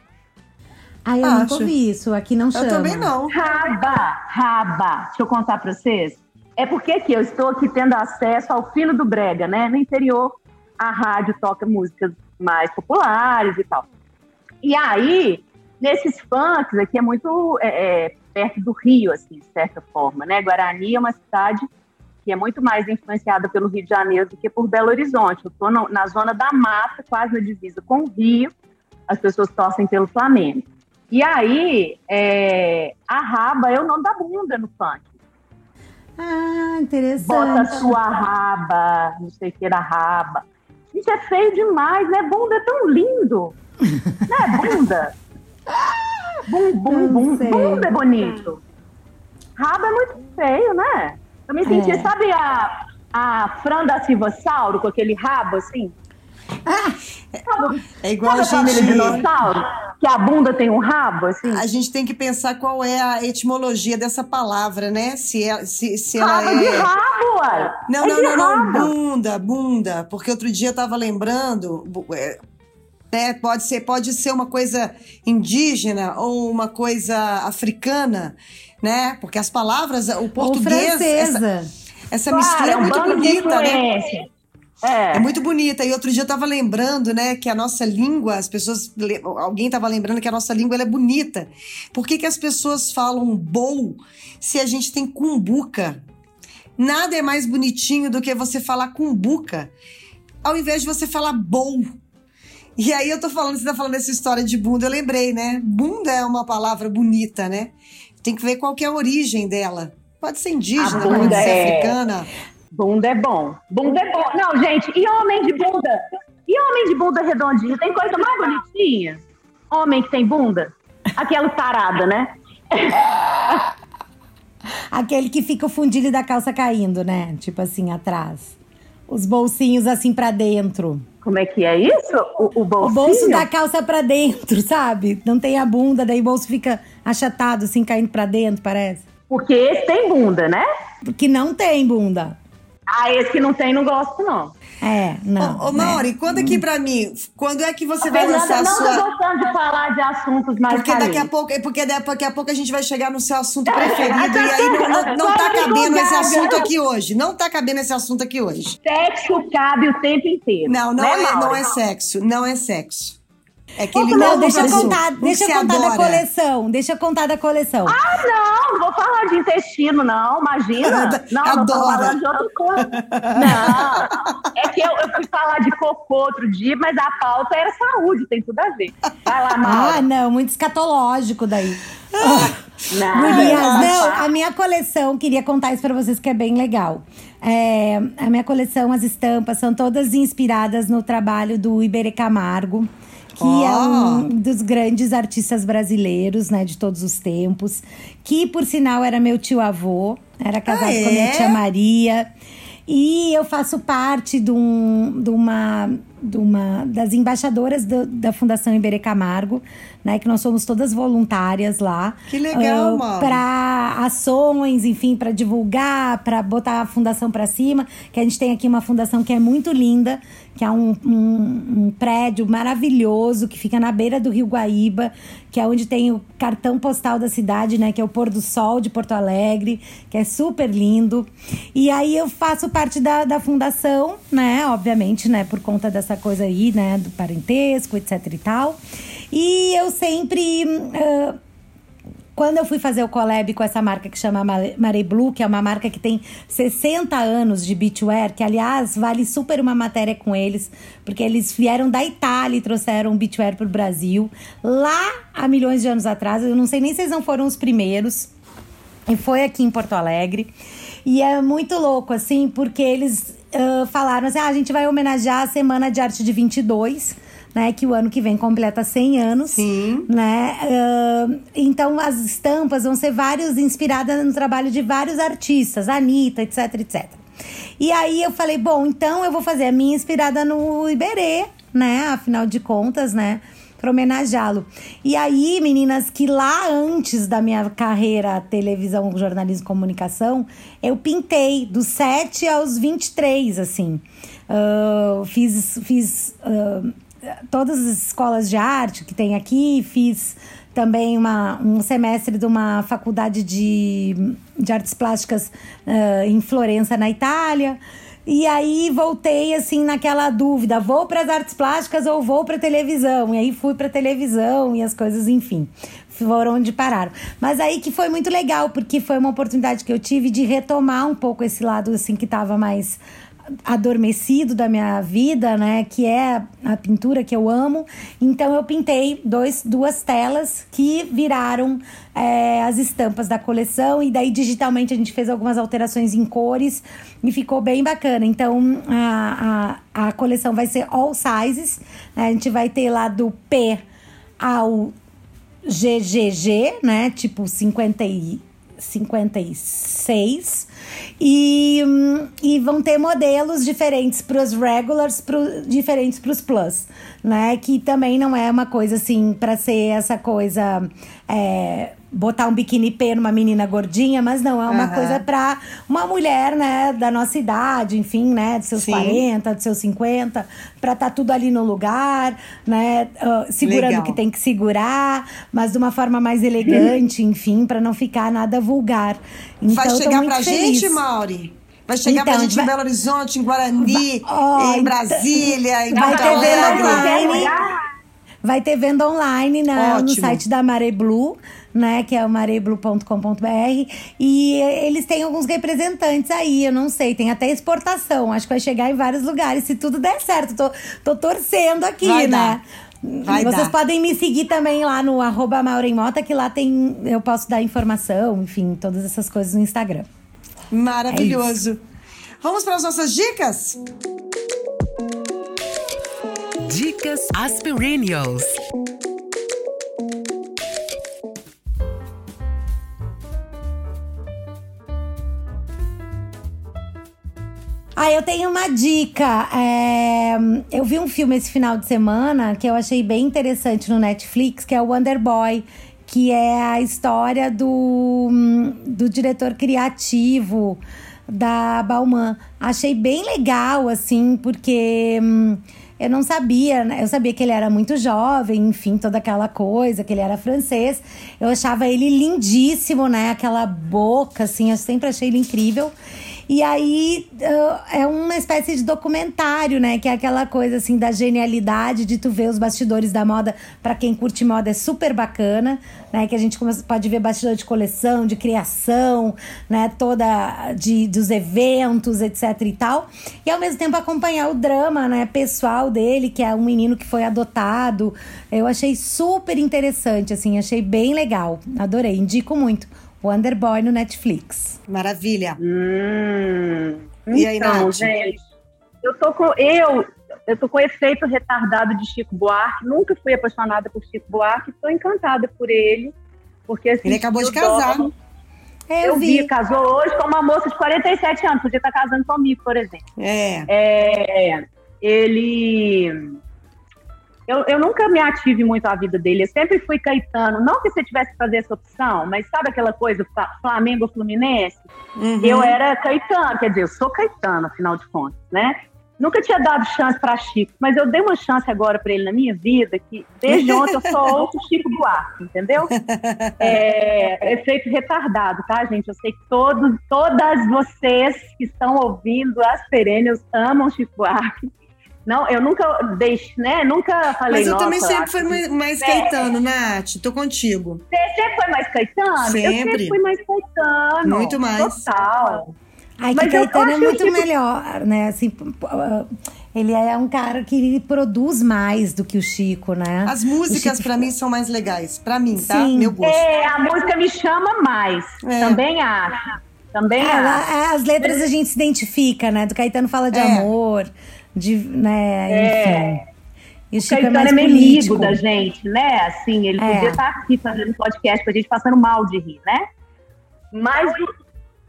Aí eu nunca Acho. ouvi isso, aqui não chama. Eu também não. Raba, raba. Deixa eu contar pra vocês. É porque aqui eu estou aqui tendo acesso ao fino do brega, né? No interior, a rádio toca músicas mais populares e tal. E aí, nesses funks aqui é muito é, é, perto do Rio, assim, de certa forma, né? Guarani é uma cidade que é muito mais influenciada pelo Rio de Janeiro do que por Belo Horizonte. Eu estou na zona da mata, quase na divisa com o Rio. As pessoas torcem pelo Flamengo. E aí, é, a raba é o nome da bunda no funk. Ah, interessante. Bota sua raba, não sei o que da raba. Gente, é feio demais, né? Bunda é tão lindo. Não é bunda? Bum, bum, bum. Bunda é bonito. Raba é muito feio, né? Eu me senti, É. sabe a, a Fran da Silva Sauro com aquele rabo assim? Sabe, É igual a gente. dinossauro? Que a bunda tem um rabo, assim? A gente tem que pensar qual é a etimologia dessa palavra, né? Se, é, se, se ela Rabo de é. rabo, uai. Não, É não, não, não. Bunda, bunda. Porque outro dia eu tava lembrando. Né, pode, ser, pode ser uma coisa indígena ou uma coisa africana, né? Porque as palavras, o português. Essa, essa Claro, mistura é é muito bonita, né? É. É muito bonita. E outro dia eu tava lembrando, né, que a nossa língua, as pessoas. Alguém tava lembrando que a nossa língua é bonita. Por que, que as pessoas falam bol se a gente tem cumbuca? Nada é mais bonitinho do que você falar cumbuca, ao invés de você falar bol. E aí eu tô falando, você tá falando essa história de bunda, eu lembrei, né? Bunda é uma palavra bonita, né? Tem que ver qual que é a origem dela. Pode ser indígena, pode ser é- africana. Bunda é bom. Bunda é bom. Não, gente, e homem de bunda? E homem de bunda redondinho? Tem coisa mais bonitinha? Homem que tem bunda? Aquela tarada, né? Aquele que fica o fundilho da calça caindo, né? Tipo assim, atrás. Os bolsinhos assim pra dentro. Como é que é isso? O, o O bolsinho? bolso da calça pra dentro, sabe? Não tem a bunda, daí o bolso fica achatado, assim, caindo pra dentro, parece. Porque esse tem bunda, né? Porque não tem bunda. Ah, esse que não tem, não gosto, não. É, não. Ô, ô né? Mauri, conta aqui pra mim. Quando é que você vai Fernanda lançar a não sua. tá gostando de falar de assuntos mais Porque daqui a pouco, é porque daqui a pouco a gente vai chegar no seu assunto preferido e aí não, não, não tá cabendo esse assunto aqui hoje. Não tá cabendo esse assunto aqui hoje. Sexo cabe o tempo inteiro. Não, não né, é, não é sexo. Não é sexo. É aquele Não, novo deixa eu contar, que deixa eu contar da coleção. Deixa eu contar da coleção. Ah, não, não vou falar de intestino, não, imagina. Não, não tô Adora. falando de outra coisa. Não, é que eu, eu fui falar de cocô outro dia, mas a pauta era saúde, tem tudo a ver. Vai lá, Mauro. Ah, não, muito escatológico daí. não, Gurias, não, não, a minha coleção, queria contar isso pra vocês que é bem legal. É, a minha coleção, as estampas, são todas inspiradas no trabalho do Iberê Camargo, que é Ó. um dos grandes artistas brasileiros, né, de todos os tempos. Que, por sinal, era meu tio-avô, era casado Ah, com a minha é? tia Maria. E eu faço parte de, um, de, uma, de uma das embaixadoras do- da Fundação Iberê Camargo, né? Que nós somos todas voluntárias lá. Que legal, Mauro. Para ações, enfim, para divulgar, para botar a fundação para cima. Que a gente tem aqui uma fundação que é muito linda, que é um, um- um prédio maravilhoso que fica na beira do Rio Guaíba, que é onde tem o cartão postal da cidade, né? Que é o pôr do sol de Porto Alegre, que é super lindo. E aí eu faço parte da, da fundação, né? Obviamente, né? Por conta dessa coisa aí, né? Do parentesco, etc e tal. E eu sempre. ah, quando eu fui fazer o collab com essa marca que chama Mare- Blue, que é uma marca que tem 60 anos de beachwear, que aliás vale super uma matéria com eles, porque eles vieram da Itália e trouxeram beachwear pro Brasil, lá há milhões de anos atrás. Eu não sei nem se eles não foram os primeiros. E foi aqui em Porto Alegre. E é muito louco, assim, porque eles ah, falaram assim: ah, a gente vai homenagear a Semana de Arte de 22, né? Que o ano que vem completa 100 anos. Sim. Né? Ah, então, as estampas vão ser vários, inspiradas no trabalho de vários artistas, Anitta, etc, etc. E aí eu falei: bom, então eu vou fazer a minha inspirada no Iberê, né? Afinal de contas, né? para homenageá-lo. E aí, meninas, que lá antes da minha carreira televisão, jornalismo e comunicação, eu pintei dos 7 aos 23, assim. Ah, fiz fiz ah, todas as escolas de arte que tem aqui, fiz também uma, um semestre de uma faculdade de, de artes plásticas ah, em Florença, na Itália. E aí voltei assim naquela dúvida, vou para as artes plásticas ou vou para televisão? E aí fui para televisão e as coisas, enfim, foram onde pararam. Mas aí que foi muito legal, porque foi uma oportunidade que eu tive de retomar um pouco esse lado assim que estava mais adormecido da minha vida, né, que é a pintura que eu amo. Então eu pintei dois, duas telas que viraram é, as estampas da coleção e daí digitalmente a gente fez algumas alterações em cores e ficou bem bacana. Então a, a, a coleção vai ser all sizes, né? a gente vai ter lá do P ao GGG, né, tipo 50 e 56 e, hum, e vão ter modelos diferentes para os regulars, pro, diferentes para os plus, né? Que também não é uma coisa assim para ser essa coisa é, botar um biquíni P numa menina gordinha, mas não é uma Aham. coisa para uma mulher, né, da nossa idade, enfim, né, de seus Sim. 40, de seus 50, para estar tudo ali no lugar, né, ah, segurando Legal. o que tem que segurar, mas de uma forma mais elegante, enfim, para não ficar nada vulgar. Então, Vai chegar pra feliz. gente, Mauri? Vai chegar Então, pra gente vai- em Belo Horizonte, em Guarani, Ó, em Brasília, em vai Porto ter venda online. Vai ter venda online na- no Ótimo. site da Mare Blue, né? Que é o mareblue.com.br. E eles têm alguns representantes aí, eu não sei. Tem até exportação. Acho que vai chegar em vários lugares, se tudo der certo. Tô, tô torcendo aqui, Vai né? dar. Vai Vocês dar. podem me seguir também lá no arroba Maureen Mota, que lá tem. Eu posso dar informação, enfim, todas essas coisas no Instagram. Maravilhoso. Vamos para as nossas dicas? Dicas Aspirinios. Ah, eu tenho uma dica. É, eu vi um filme esse final de semana que eu achei bem interessante no Netflix, que é o Wonder Boy, que é a história do, do diretor criativo da Bauman. Achei bem legal, assim, porque hum, eu não sabia, né? Eu sabia que ele era muito jovem, enfim, toda aquela coisa, que ele era francês. Eu achava ele lindíssimo, né? Aquela boca, assim, eu sempre achei ele incrível. E aí é uma espécie de documentário, né? Que é aquela coisa assim da genialidade de tu ver os bastidores da moda. Pra quem curte moda é super bacana, né? Que a gente pode ver bastidor de coleção, de criação, né? Toda de dos eventos, etc e tal. E ao mesmo tempo acompanhar o drama, né? Pessoal dele, que é um menino que foi adotado. Eu achei super interessante, assim, achei bem legal. Adorei, indico muito. Wonder Boy no Netflix. Maravilha. Hum. E aí, então, Nath? gente, eu tô com eu, eu tô com efeito retardado de Chico Buarque. Nunca fui apaixonada por Chico Buarque, tô encantada por ele, porque assim, Ele acabou de eu casar. adoro. É, Eu vi, casou hoje com uma moça de 47 anos, podia estar casando comigo, por exemplo. É. É, ele. Eu, eu nunca me ative muito à vida dele. Eu sempre fui Caetano. Não que você tivesse que fazer essa opção, mas sabe aquela coisa, Fla- Flamengo Fluminense? Uhum. Eu era Caetano, quer dizer, eu sou Caetano, afinal de contas, né? Nunca tinha dado chance para Chico, mas eu dei uma chance agora para ele na minha vida, que desde ontem eu só ouço Chico Buarque, entendeu? É, efeito retardado, tá, gente? Eu sei que todos, todas vocês que estão ouvindo as perênios amam Chico Buarque. Não, eu nunca deixei, né? Nunca falei, Mas eu também sempre fui mais, mais É. Caetano, Nath. Tô contigo. Você sempre foi mais Caetano? Eu Sempre. sempre fui mais Caetano. Muito mais. Total. Ai, Mas que eu Caetano é muito que- melhor, né? Assim, ah, ele é um cara que produz mais do que o Chico, né? As músicas, Chico- pra mim, são mais legais. Pra mim, tá? Sim. Meu gosto. É, a música me chama mais. É. Também acho. Também É, acho. é, as letras a gente se identifica, né? Do Caetano fala de É. amor, de, né, É. enfim. E o O Chico é Caetano mais é meio político. amigo da gente, né? Assim, ele É. podia estar aqui fazendo podcast com a gente, passando mal de rir, né? Mas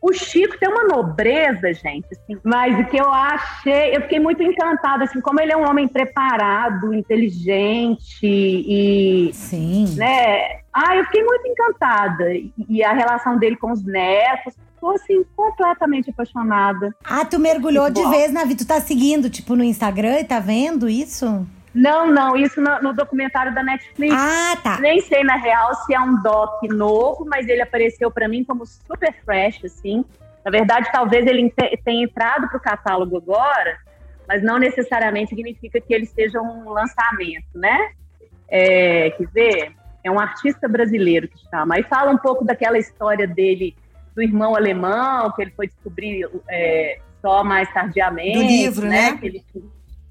o, o Chico tem uma nobreza, gente, assim, mas o que eu achei, eu fiquei muito encantada, assim, como ele é um homem preparado, inteligente e, Sim. né? Ah, eu fiquei muito encantada. E- E a relação dele com os netos, tô assim, completamente apaixonada. Ah, tu mergulhou de Igual. vez na vida. Tu tá seguindo, tipo, no Instagram e tá vendo isso? Não, não, isso no, no documentário da Netflix. Ah, tá. Nem sei, na real, se é um doc novo, mas ele apareceu pra mim como super fresh, assim. Na verdade, talvez ele tenha entrado pro catálogo agora, mas não necessariamente significa que ele seja um lançamento, né? É, quer ver? É um artista brasileiro que chama. Aí fala um pouco daquela história dele, do irmão alemão, que ele foi descobrir é, só mais tardiamente. Do livro, né? Que ele,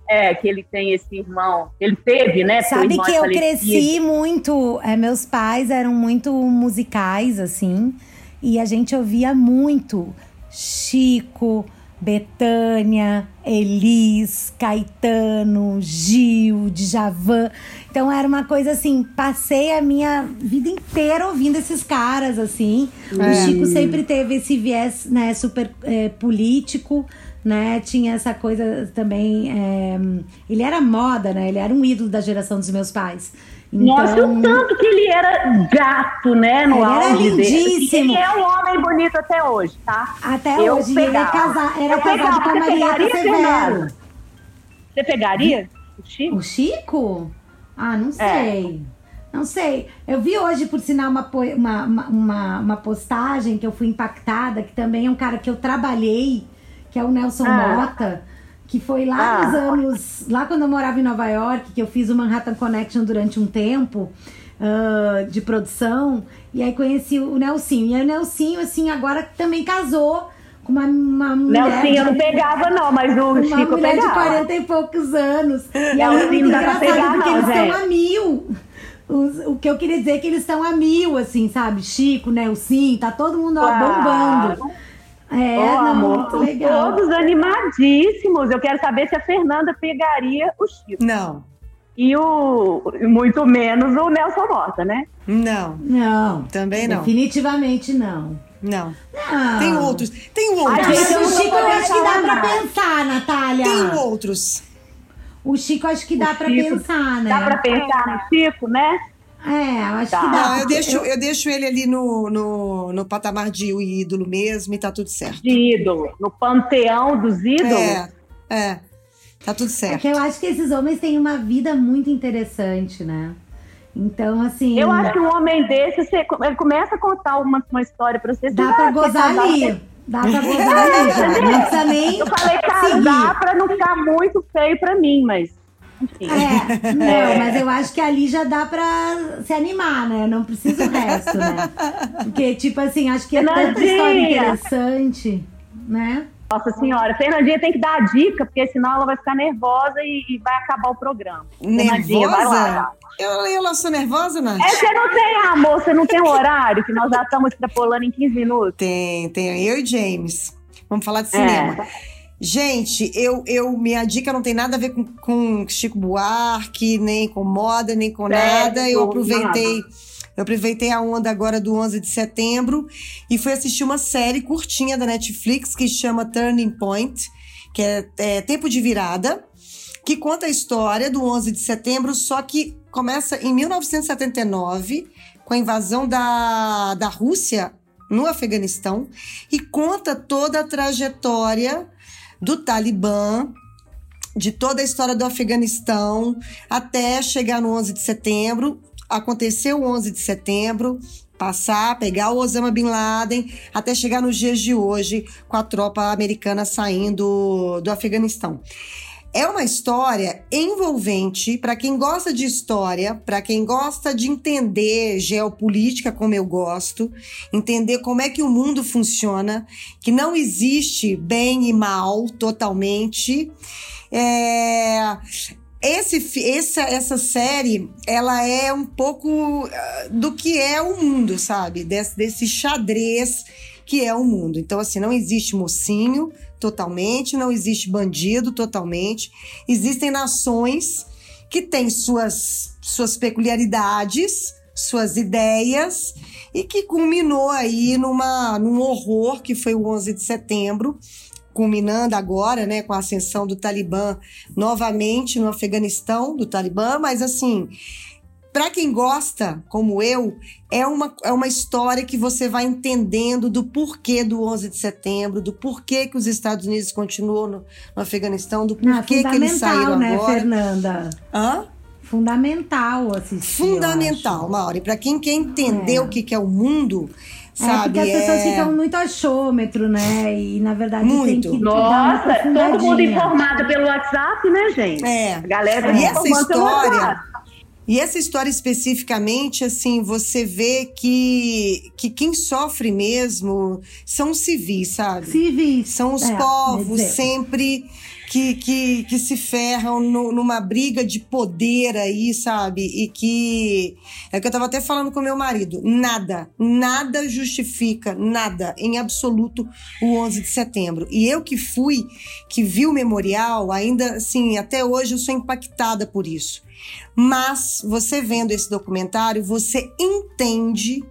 é, que ele tem esse irmão. Ele teve, né? Sabe que eu falecido. cresci muito. é, meus pais eram muito musicais, assim. E a gente ouvia muito Chico, Betânia, Elis, Caetano, Gil, Djavan. Então era uma coisa assim, passei a minha vida inteira ouvindo esses caras, assim. É. O Chico sempre teve esse viés, né, super é, político, né? Tinha essa coisa também. é, ele era moda, né? Ele era um ídolo da geração dos meus pais. Nossa, Então, o tanto que ele era gato, né, no Ele era auge dele. lindíssimo. Ele é um homem bonito até hoje, tá? Até Eu hoje, ele é pegava. casa, era Eu casado pegava. com a pegaria, Severo. Você pegaria o Chico? O Chico? Ah, não É. sei. Não sei. Eu vi hoje, por sinal, uma, uma, uma, uma postagem que eu fui impactada, que também é um cara que eu trabalhei, que é o Nelson Ah. Mota, que foi lá Ah. nos anos. Lá quando eu morava em Nova York, que eu fiz o Manhattan Connection durante um tempo ah, de produção. E aí conheci o Nelsinho. E aí o Nelsinho, assim, agora também casou com uma, uma mulher. Nelsinho eu não de- pegava, não, mas o uma Chico mulher de pegava. 40 e poucos anos. E aí é Nelsinho muito engraçado pegar, porque não, eles estão a mil. Os- o que eu queria dizer é que eles estão a mil, assim, sabe? Chico, Nelson, tá todo mundo ó, bombando. É, Ô, não, amor, muito são legal. todos animadíssimos. Eu quero saber se a Fernanda pegaria o Chico. Não, E o muito menos o Nelson Mota, né? não, Não. também não. Definitivamente não. Não. Não. Tem outros, tem A outros. Gente, eu o Chico eu acho que dá pra pensar, Natália. Tem outros. O Chico acho que dá Chico, pensar, né? Dá pra pensar no Chico, né? É, eu acho Tá. que dá. Não, eu deixo, eu deixo ele ali no, no, no patamar de ídolo mesmo e tá tudo certo. De ídolo. No panteão dos ídolos. É, é. Tá tudo É certo. que eu acho que esses homens têm uma vida muito interessante, né? Então, assim. Eu acho que um homem desse, você, ele começa a contar uma, uma história pra você. Dá já pra quer gozar ali. Dá pra gozar ali já. Não precisa nem. Eu falei casar seguir. pra não ficar muito feio pra mim, mas. Enfim. É, não, mas eu acho que ali já dá pra se animar, né? Não precisa o resto, né? Porque, tipo assim, acho que é tanta história Fernandinha. interessante, né? Nossa senhora, Fernandinha tem que dar a dica, porque senão ela vai ficar nervosa e, e vai acabar o programa. Fernandinha, vai lá. Nervosa? Eu, eu sou nervosa, Nath? É, você não tem, amor, você não tem um horário, que nós já estamos extrapolando em 15 minutos. Tem, tem. Eu e James. Vamos falar de cinema. É. Gente, eu, eu, minha dica não tem nada a ver com, com Chico Buarque, nem com moda, nem com nada. Eu aproveitei, eu aproveitei a onda agora do 11 de setembro e fui assistir uma série curtinha da Netflix que chama Turning Point, que é, é Tempo de Virada, que conta a história do 11 de setembro, só que começa em 1979, com a invasão da, da Rússia no Afeganistão, e conta toda a trajetória do Talibã, de toda a história do Afeganistão, até chegar no 11 de setembro. Aconteceu o 11 de setembro, passar, pegar o Osama Bin Laden, até chegar nos dias de hoje, com a tropa americana saindo do Afeganistão. É uma história envolvente para quem gosta de história, para quem gosta de entender geopolítica como eu gosto, entender como é que o mundo funciona, que não existe bem e mal totalmente. É, esse, essa, essa série, ela é um pouco ah, do que é o mundo, sabe? Desse, desse xadrez que é o mundo. Então, assim, não existe mocinho totalmente, não existe bandido totalmente. Existem nações que têm suas, suas peculiaridades, suas ideias, e que culminou aí numa, num horror que foi o 11 de setembro, culminando agora, né, com a ascensão do Talibã novamente no Afeganistão, do Talibã, mas assim, para quem gosta, como eu, é uma, é uma história que você vai entendendo do porquê do 11 de setembro, do porquê que os Estados Unidos continuam no, no Afeganistão, do é porquê que eles fundamental, saíram né, agora. Fernanda? Hã? Fundamental assistir. Fundamental. Mauri. Para quem quer entender É. o que, que é o mundo, É, sabe? porque as pessoas é- ficam muito achômetro, né? E na verdade Muito. tem que Nossa, todo mundo informado pelo WhatsApp, né, gente? É. A galera tá E essa informando pelo história. E essa história especificamente, assim, você vê que, que quem sofre mesmo são os civis, sabe? Civis. São os É, povos sempre que, que, que se ferram no- numa briga de poder aí, sabe? E que. É o que eu tava até falando com meu marido. Nada, nada justifica, nada, em absoluto, o 11 de setembro. E eu que fui, que vi o memorial, ainda assim, até hoje eu sou impactada por isso. Mas você vendo esse documentário, você entende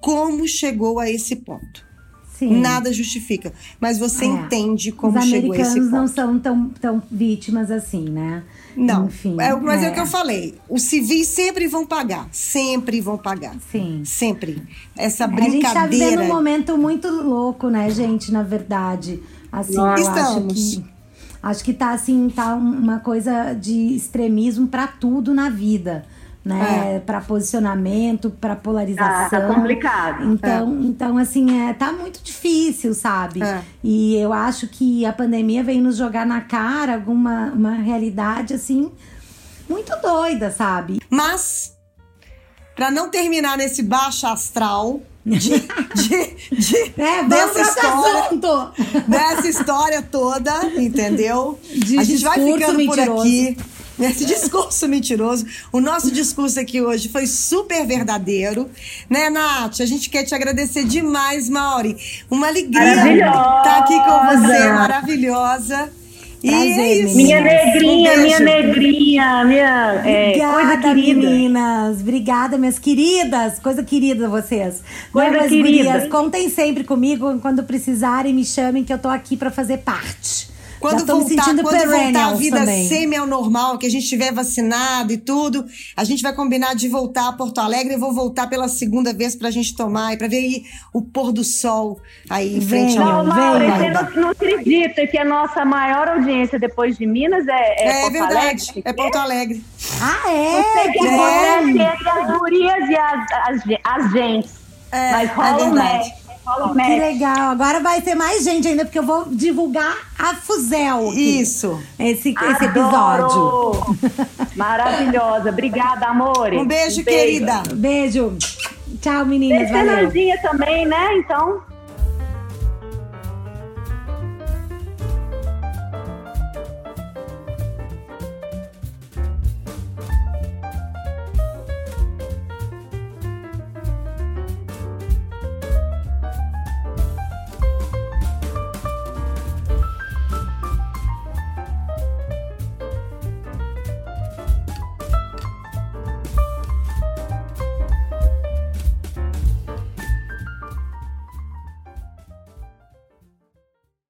como chegou a esse ponto. Sim. Nada justifica, mas você É. entende como Os chegou a esse americanos ponto. não são tão, tão vítimas assim, né? Não, Enfim, é, mas é. é. o que eu falei. Os civis sempre vão pagar, sempre vão pagar, Sim. sempre. Essa A gente tá vivendo brincadeira. um momento muito louco, né, gente, na verdade. Assim, eu acho Estamos. que acho que tá assim, tá um- uma coisa de extremismo pra tudo na vida, né? É. Para posicionamento, para polarização. Tá, tá complicado. Então, é. então assim, é, tá muito difícil, sabe? É. E eu acho que a pandemia veio nos jogar na cara alguma uma realidade assim muito doida, sabe? Mas para não terminar nesse baixo astral, de, de, de é, dessa história, dessa história toda, entendeu? De a gente vai ficando mentiroso. por aqui. Esse discurso mentiroso. O nosso discurso aqui hoje foi super verdadeiro. Né, Nath? A gente quer te agradecer demais, Mauri. Uma alegria estar tá aqui com você, maravilhosa. Prazer, é. Minha negrinha, um minha negrinha, minha é, coisa querida. meninas. Obrigada, minhas queridas. Coisa querida vocês. Coisa querida. Gurias, contem sempre comigo. Quando precisarem, me chamem que eu tô aqui para fazer parte. Quando voltar, quando voltar a vida semi ao normal, que a gente tiver vacinado e tudo, a gente vai combinar de voltar a Porto Alegre. Eu vou voltar pela segunda vez pra gente tomar e pra ver aí o pôr do sol aí em frente ao Não, Mauro, você não, não acredita que a nossa maior audiência depois de Minas é, é, é Porto verdade, Alegre? É Porto Alegre. Ah, é? Você que é. acontece as gurias e as, as, as gentes. É, Mas rola é verdade. Que legal. Agora vai ter mais gente ainda, porque eu vou divulgar a Fuzel. Aqui, Isso. Esse, esse episódio. Maravilhosa. Obrigada, amor. Um beijo, um querida. Beijo. Tchau, meninas. Tem Fernandinha também, né? Então.